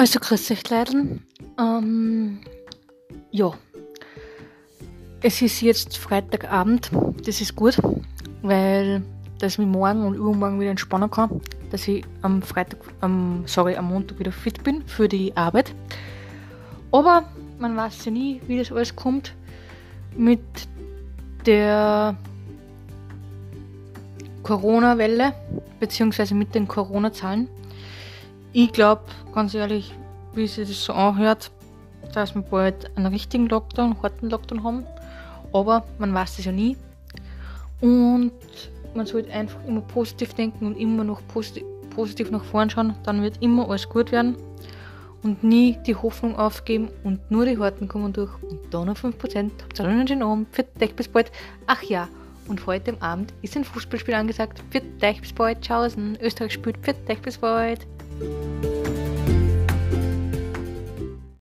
Also grüß euch Leiden. Ähm, ja. Es ist jetzt Freitagabend. Das ist gut, weil dass ich mich morgen und übermorgen wieder entspannen kann, dass ich am Freitag, am, sorry, am Montag wieder fit bin für die Arbeit. Aber man weiß ja nie, wie das alles kommt mit der Corona-Welle, beziehungsweise mit den Corona-Zahlen. Ich glaube, ganz ehrlich, wie sich das so anhört, dass wir bald einen richtigen Lockdown, einen harten Lockdown haben. Aber man weiß es ja nie. Und man sollte einfach immer positiv denken und immer noch positiv, positiv nach vorn schauen. Dann wird immer alles gut werden. Und nie die Hoffnung aufgeben und nur die Harten kommen durch. Und dann noch 5%. Habt einen schönen Abend. Für dich bis bald. Ach ja, und heute Abend ist ein Fußballspiel angesagt. Für dich bis bald. Tschaußen. Österreich spielt. Für dich bis bald. Thank you.